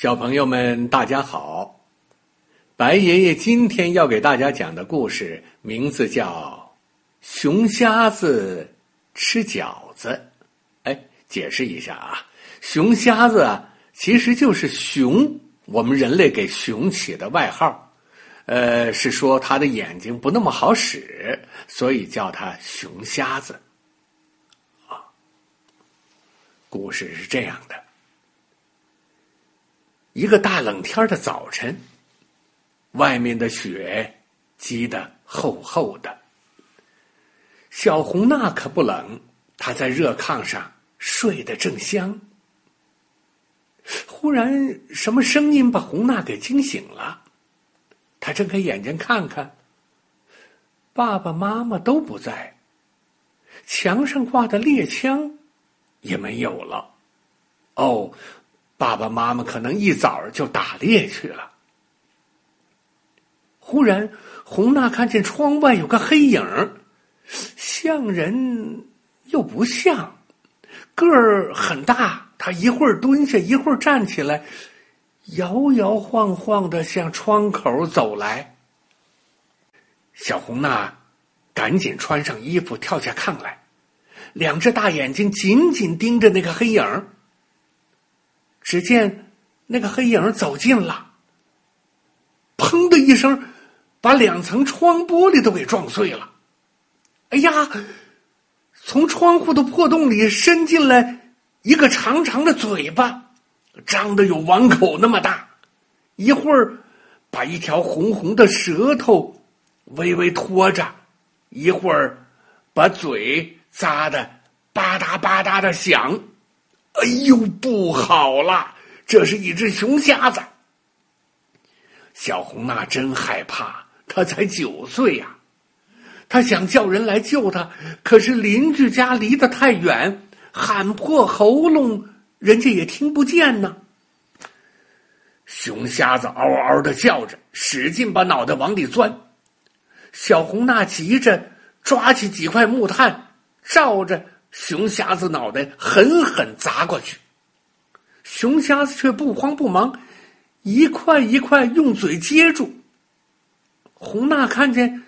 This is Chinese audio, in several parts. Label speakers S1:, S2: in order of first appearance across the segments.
S1: 小朋友们，大家好！白爷爷今天要给大家讲的故事名字叫《熊瞎子吃饺子》。哎，解释一下啊，熊瞎子啊，其实就是熊，我们人类给熊起的外号。呃，是说他的眼睛不那么好使，所以叫他熊瞎子。啊，故事是这样的。一个大冷天的早晨，外面的雪积得厚厚的。小红娜可不冷，她在热炕上睡得正香。忽然，什么声音把红娜给惊醒了？她睁开眼睛看看，爸爸妈妈都不在，墙上挂的猎枪也没有了。哦。爸爸妈妈可能一早就打猎去了。忽然，红娜看见窗外有个黑影像人又不像，个儿很大。他一会儿蹲下，一会儿站起来，摇摇晃晃的向窗口走来。小红娜赶紧穿上衣服，跳下炕来，两只大眼睛紧紧盯着那个黑影儿只见那个黑影走近了，砰的一声，把两层窗玻璃都给撞碎了。哎呀！从窗户的破洞里伸进来一个长长的嘴巴，张的有碗口那么大，一会儿把一条红红的舌头微微拖着，一会儿把嘴咂的吧嗒吧嗒的响。哎呦，不好了！这是一只熊瞎子。小红娜真害怕，她才九岁呀。她想叫人来救她，可是邻居家离得太远，喊破喉咙，人家也听不见呢。熊瞎子嗷嗷的叫着，使劲把脑袋往里钻。小红娜急着抓起几块木炭，照着。熊瞎子脑袋狠狠砸过去，熊瞎子却不慌不忙，一块一块用嘴接住。红娜看见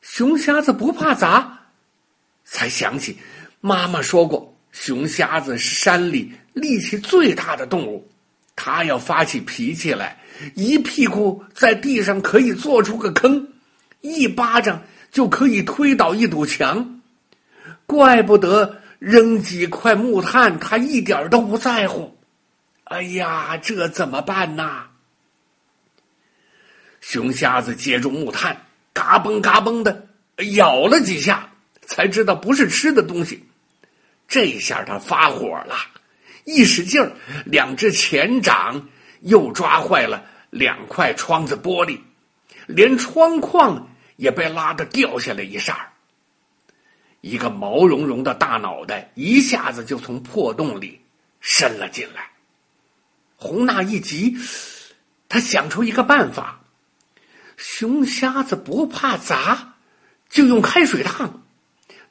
S1: 熊瞎子不怕砸，才想起妈妈说过，熊瞎子是山里力气最大的动物，它要发起脾气来，一屁股在地上可以做出个坑，一巴掌就可以推倒一堵墙。怪不得扔几块木炭，他一点都不在乎。哎呀，这怎么办呐？熊瞎子接住木炭，嘎嘣嘎嘣的咬了几下，才知道不是吃的东西。这下他发火了，一使劲儿，两只前掌又抓坏了两块窗子玻璃，连窗框也被拉的掉下来一扇儿。一个毛茸茸的大脑袋一下子就从破洞里伸了进来。红娜一急，他想出一个办法：熊瞎子不怕砸，就用开水烫。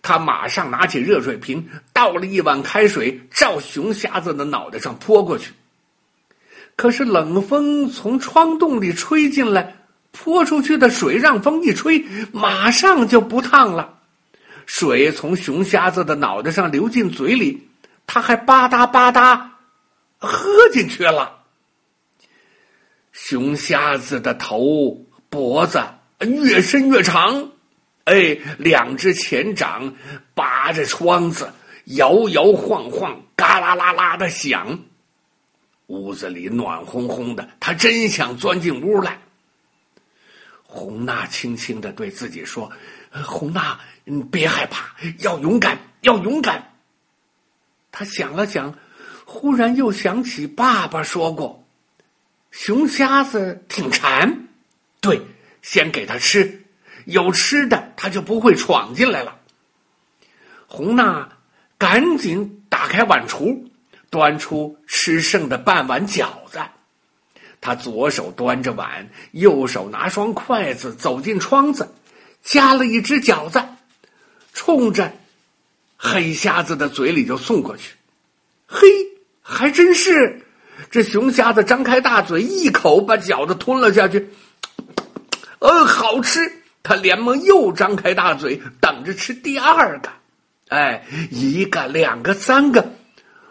S1: 他马上拿起热水瓶，倒了一碗开水，照熊瞎子的脑袋上泼过去。可是冷风从窗洞里吹进来，泼出去的水让风一吹，马上就不烫了。水从熊瞎子的脑袋上流进嘴里，他还吧嗒吧嗒喝进去了。熊瞎子的头脖子越伸越长，哎，两只前掌扒着窗子，摇摇晃晃，嘎啦啦啦的响。屋子里暖烘烘的，他真想钻进屋来。红娜轻轻的对自己说：“红娜。”你别害怕，要勇敢，要勇敢。他想了想，忽然又想起爸爸说过，熊瞎子挺馋，对，先给他吃，有吃的他就不会闯进来了。红娜赶紧打开碗橱，端出吃剩的半碗饺子。他左手端着碗，右手拿双筷子，走进窗子，夹了一只饺子。冲着黑瞎子的嘴里就送过去，嘿，还真是这熊瞎子张开大嘴，一口把饺子吞了下去。呃，好吃！他连忙又张开大嘴，等着吃第二个。哎，一个，两个，三个。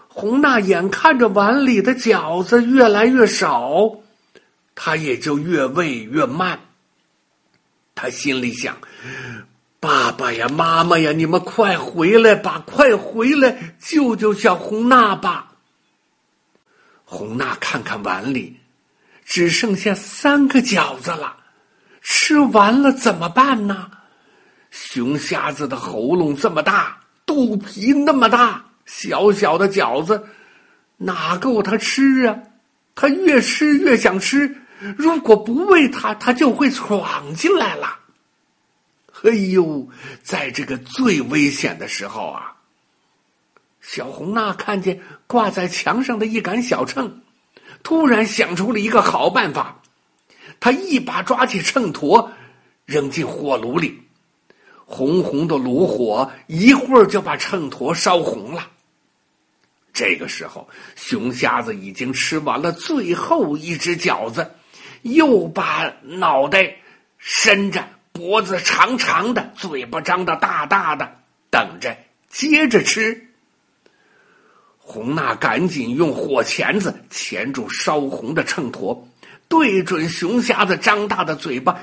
S1: 红娜眼看着碗里的饺子越来越少，他也就越喂越慢。他心里想：“爸爸呀，妈妈呀，你们快回来吧，快回来救救小红娜吧！”红娜看看碗里，只剩下三个饺子了，吃完了怎么办呢？熊瞎子的喉咙这么大，肚皮那么大。小小的饺子，哪够他吃啊？他越吃越想吃，如果不喂它，它就会闯进来了。哎呦，在这个最危险的时候啊，小红娜看见挂在墙上的一杆小秤，突然想出了一个好办法。他一把抓起秤砣，扔进火炉里，红红的炉火一会儿就把秤砣烧红了。这个时候，熊瞎子已经吃完了最后一只饺子，又把脑袋伸着，脖子长长的，嘴巴张得大大的，等着接着吃。红娜赶紧用火钳子钳住烧红的秤砣，对准熊瞎子张大的嘴巴，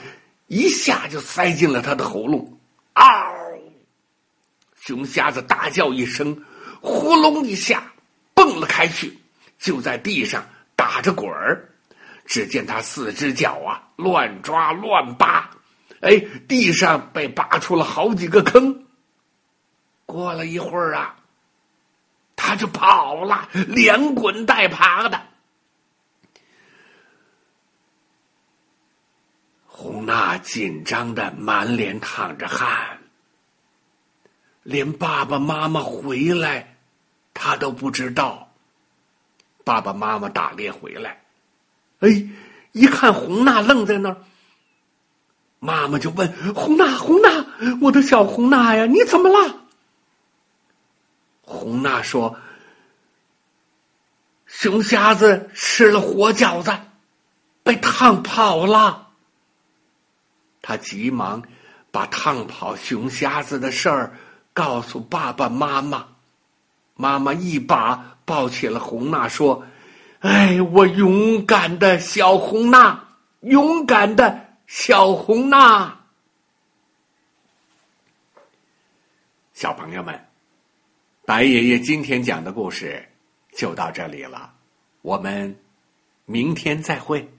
S1: 一下就塞进了他的喉咙。嗷！熊瞎子大叫一声，呼隆一下。蹦了开去，就在地上打着滚儿。只见他四只脚啊，乱抓乱扒，哎，地上被扒出了好几个坑。过了一会儿啊，他就跑了，连滚带爬的。红娜紧张的满脸淌着汗，连爸爸妈妈回来。他都不知道，爸爸妈妈打猎回来，哎，一看红娜愣在那儿，妈妈就问红娜：“红娜，我的小红娜呀，你怎么了？”红娜说：“熊瞎子吃了活饺子，被烫跑了。”他急忙把烫跑熊瞎子的事儿告诉爸爸妈妈。妈妈一把抱起了红娜，说：“哎，我勇敢的小红娜，勇敢的小红娜。”小朋友们，白爷爷今天讲的故事就到这里了，我们明天再会。